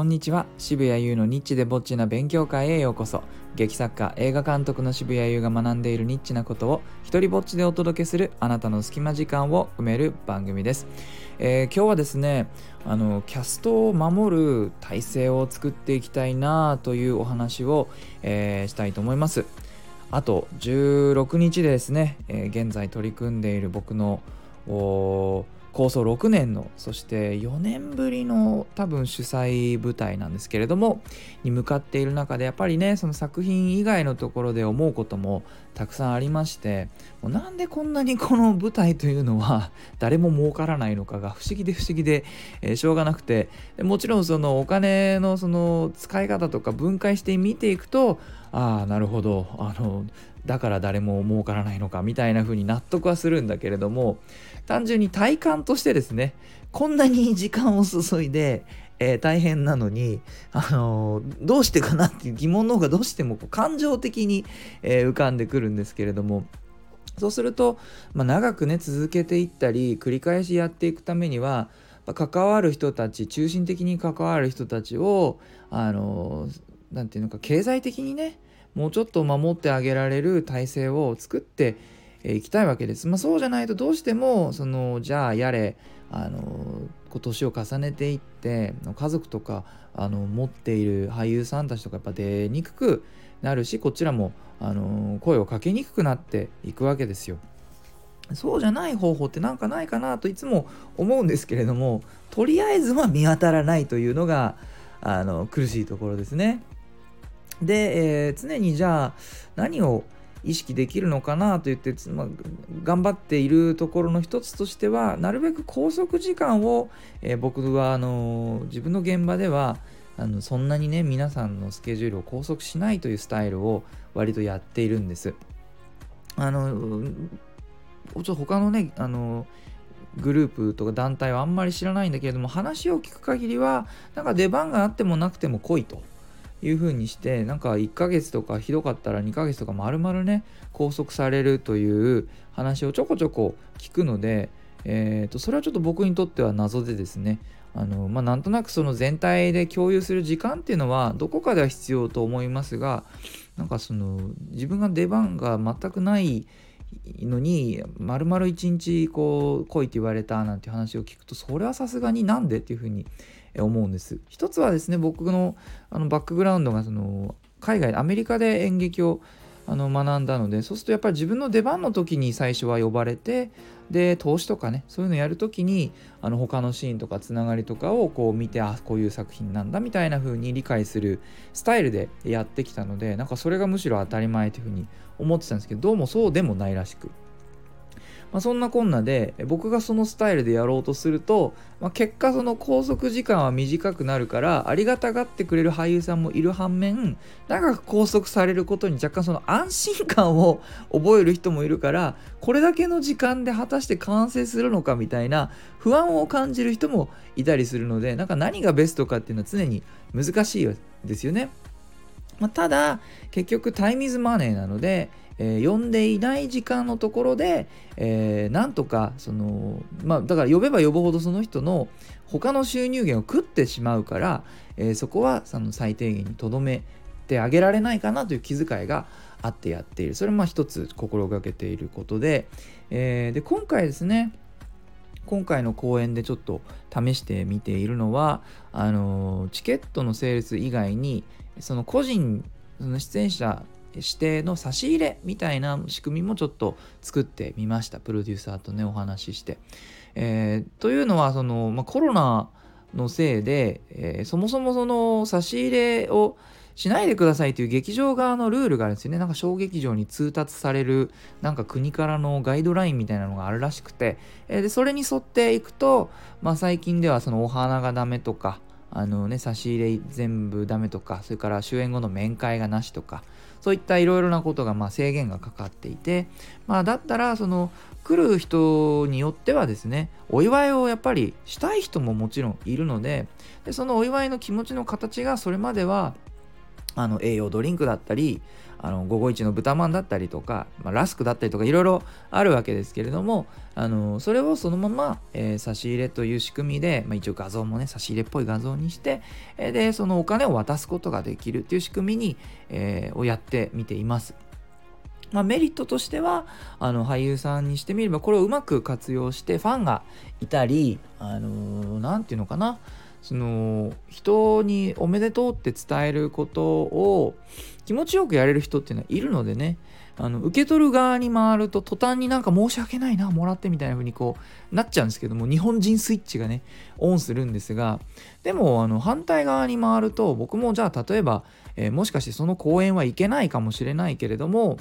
こんにちは。渋谷優のニッチでぼっちな勉強会へようこそ。劇作家映画監督の渋谷優が学んでいるニッチなことを一人ぼっちでお届けするあなたの隙間時間を埋める番組です、えー、今日はですねあのキャストを守る体制を作っていきたいなというお話を、えー、したいと思います。あと16日でですね、えー、現在取り組んでいる僕の構想6年のそして4年ぶりの多分主催舞台なんですけれどもに向かっている中でやっぱりねその作品以外のところで思うこともたくさんありましてもうなんでこんなにこの舞台というのは誰も儲からないのかが不思議で不思議で、えー、しょうがなくてもちろんそのお金のその使い方とか分解して見ていくとああなるほど。あのだから誰も儲からないのかみたいな風に納得はするんだけれども単純に体感としてですねこんなに時間を注いで、えー、大変なのに、あのー、どうしてかなっていう疑問の方がどうしても感情的に、えー、浮かんでくるんですけれどもそうすると、まあ、長くね続けていったり繰り返しやっていくためには関わる人たち中心的に関わる人たちをあの何て言うのか経済的にねもうちょっと守ってあげられる体制を作っていきたいわけです。まあ、そうじゃないとどうしてもそのじゃあやれあの年を重ねていって家族とかあの持っている俳優さんたちとかやっぱ出にくくなるしこちらもあの声をかけにくくなっていくわけですよ。そうじゃない方法ってなんかないかなといつも思うんですけれどもとりあえずは見当たらないというのがあの苦しいところですね。で、えー、常にじゃあ何を意識できるのかなと言って、ま、頑張っているところの一つとしてはなるべく拘束時間を、えー、僕はあの自分の現場ではあのそんなにね皆さんのスケジュールを拘束しないというスタイルを割とやっているんです。あのちょ他のねあのグループとか団体はあんまり知らないんだけれども話を聞く限りはなんか出番があってもなくても来いと。いう風にしてなんか1ヶ月とかひどかったら2ヶ月とか丸々ね拘束されるという話をちょこちょこ聞くので、えー、とそれはちょっと僕にとっては謎でですね。あの、まあ、なんとなくその全体で共有する時間っていうのはどこかでは必要と思いますがなんかその自分が出番が全くないのに丸々一日こう来いって言われたなんて話を聞くとそれはさすがになんでっていうふうに思うんです。一つはですね僕のあのバックグラウンドがその海外アメリカで演劇をあの学んだのでそうするとやっぱり自分の出番の時に最初は呼ばれてで投資とかねそういうのやる時にあの他のシーンとかつながりとかをこう見てあこういう作品なんだみたいな風に理解するスタイルでやってきたのでなんかそれがむしろ当たり前という風に思ってたんですけどどうもそうでもないらしく。まあ、そんなこんなで僕がそのスタイルでやろうとすると、まあ、結果その拘束時間は短くなるからありがたがってくれる俳優さんもいる反面長く拘束されることに若干その安心感を 覚える人もいるからこれだけの時間で果たして完成するのかみたいな不安を感じる人もいたりするのでなんか何がベストかっていうのは常に難しいですよね。まあ、ただ結局タイムイズマネーなのでえー、呼んでいない時間のところで、えー、なんとかそのまあだから呼べば呼ぶほどその人の他の収入源を食ってしまうから、えー、そこはその最低限にとどめてあげられないかなという気遣いがあってやっている。それも一つ心がけていることで,、えー、で今回ですね今回の公演でちょっと試してみているのはあのチケットのセールス以外にその個人その出演者指定の差し入れみたいな仕組みもちょっと作ってみましたプロデューサーとねお話しして。えー、というのはその、まあ、コロナのせいで、えー、そもそもその差し入れをしないでくださいという劇場側のルールがあるんですよね。なんか小劇場に通達されるなんか国からのガイドラインみたいなのがあるらしくて、えー、でそれに沿っていくと、まあ、最近ではそのお花がダメとかあのね差し入れ全部ダメとかそれから終演後の面会がなしとかそういったいろいろなことがまあ制限がかかっていて、まあ、だったらその来る人によってはですねお祝いをやっぱりしたい人ももちろんいるのででそのお祝いの気持ちの形がそれまではあの栄養ドリンクだったりあの午後一の豚まんだったりとか、まあ、ラスクだったりとかいろいろあるわけですけれどもあのそれをそのまま、えー、差し入れという仕組みで、まあ、一応画像もね差し入れっぽい画像にして、えー、でそのお金を渡すことができるっていう仕組みに、えー、をやってみています。まあ、メリットとしてはあの俳優さんにしてみればこれをうまく活用してファンがいたりあの何、て言うのかなその人におめでとうって伝えることを気持ちよくやれる人っていうのはいるのでねあの受け取る側に回ると途端になんか申し訳ないなもらってみたいな風にこうなっちゃうんですけども日本人スイッチがねオンするんですがでもあの反対側に回ると僕もじゃあ例えば、えー、もしかしてその公演はいけないかもしれないけれども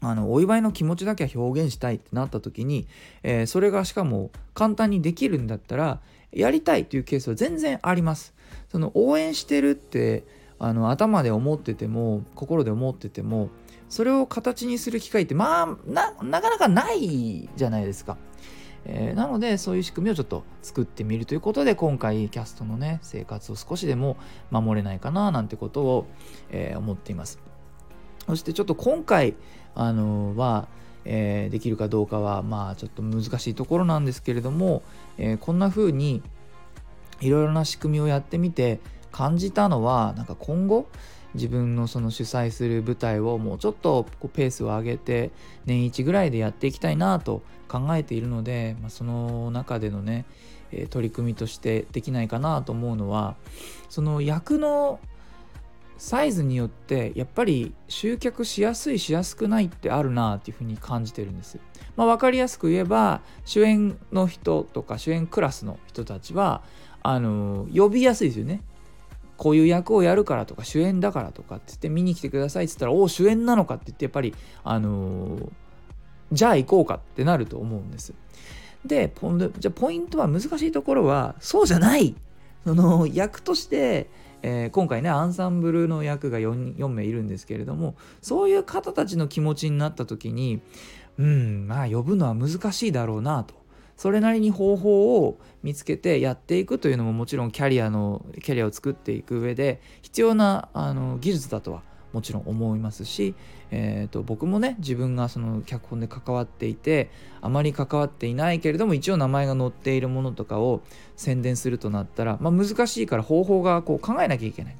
あのお祝いの気持ちだけは表現したいってなった時に、えー、それがしかも簡単にできるんだったらやりたいというケースは全然あります。その応援してるってあの頭で思ってても心で思っててもそれを形にする機会ってまあなかなかないじゃないですか。えー、なのでそういう仕組みをちょっと作ってみるということで今回キャストのね生活を少しでも守れないかななんてことを、えー、思っています。そしてちょっと今回あのは、えー、できるかどうかはまあちょっと難しいところなんですけれども、えー、こんな風にいろいろな仕組みをやってみて感じたのはなんか今後自分のその主催する舞台をもうちょっとこうペースを上げて年一ぐらいでやっていきたいなと考えているので、まあ、その中でのね、取り組みとしてできないかなと思うのはその役のサイズによってやっぱり集客しやすいしやすくないってあるなっていうふうに感じてるんです。まあ、分かりやすく言えば主演の人とか主演クラスの人たちはあの呼びやすいですよね。こういう役をやるからとか主演だからとかって言って見に来てくださいって言ったらおお主演なのかって言ってやっぱりあのじゃあ行こうかってなると思うんです。でじゃポイントは難しいところはそうじゃないその役としてえー、今回ねアンサンブルの役が 4, 4名いるんですけれどもそういう方たちの気持ちになった時にうんまあ呼ぶのは難しいだろうなと。それなりに方法を見つけてやっていくというのももちろんキャリアのキャリアを作っていく上で必要なあの技術だとはもちろん思いますし、えーと、僕もね自分がその脚本で関わっていてあまり関わっていないけれども一応名前が載っているものとかを宣伝するとなったら、まあ、難しいから方法がこう考えなきゃいけない。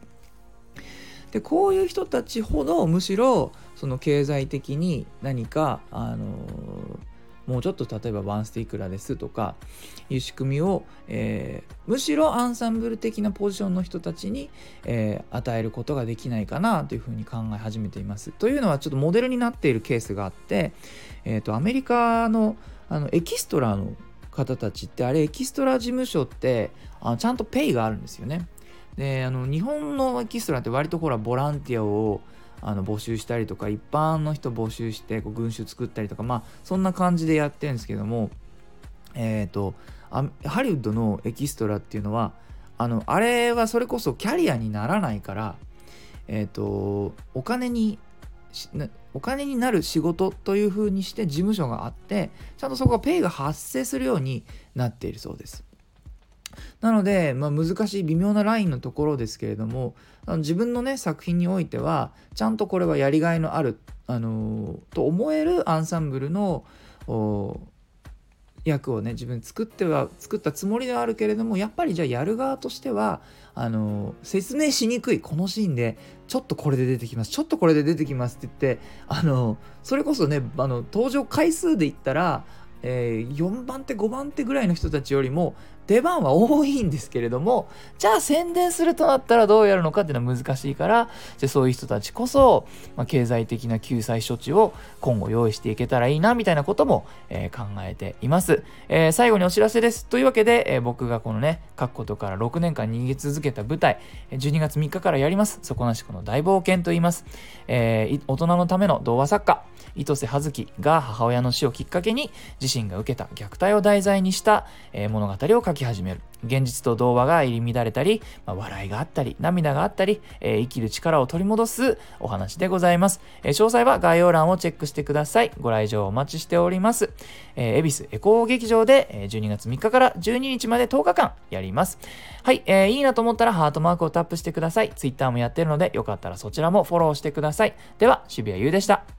でこういう人たちほどむしろその経済的に何かあのーもうちょっと例えばワンステいくらですとかいう仕組みを、えー、むしろアンサンブル的なポジションの人たちに、えー、与えることができないかなというふうに考え始めています。というのはちょっとモデルになっているケースがあって、えーと、アメリカのあのエキストラの方たちってあれエキストラ事務所ってあちゃんとペイがあるんですよね。であの日本のエキストラって割とほらボランティアをあの募集したりとか一般の人募集してこう群衆作ったりとかまあそんな感じでやってるんですけどもえっ、ー、とハリウッドのエキストラっていうのはあのあれはそれこそキャリアにならないからえっ、ー、とお金にお金になる仕事というふうにして事務所があってちゃんとそこがペイが発生するようになっているそうです。なので、まあ、難しい微妙なラインのところですけれどもあの自分のね作品においてはちゃんとこれはやりがいのある、あのー、と思えるアンサンブルの役をね自分作っては作ったつもりではあるけれどもやっぱりじゃあやる側としてはあの説明しにくいこのシーンでちょっとこれで出てきますちょっとこれで出てきますって言ってあのそれこそねあの登場回数で言ったらえー、4番手5番手ぐらいの人たちよりも出番は多いんですけれどもじゃあ宣伝するとなったらどうやるのかっていうのは難しいからじゃあそういう人たちこそ、まあ、経済的な救済処置を今後用意していけたらいいなみたいなことも、えー、考えています、えー、最後にお知らせです。というわけで、えー、僕がこのね書くことから6年間逃げ続けた舞台12月3日からやります。底なしこの大冒険と言います、えー、大人のための童話作家糸瀬葉月が母親の死をきっかけに自身が受けた虐待を題材にした、え、物語を書き始める。現実と童話が入り乱れたり、まあ、笑いがあったり、涙があったり、えー、生きる力を取り戻すお話でございます。えー、詳細は概要欄をチェックしてください。ご来場お待ちしております。えー、恵比寿エコー劇場でえ12月3日から12日まで10日間やります。はい、えー、いいなと思ったらハートマークをタップしてください。Twitter もやってるので、よかったらそちらもフォローしてください。では、渋谷優でした。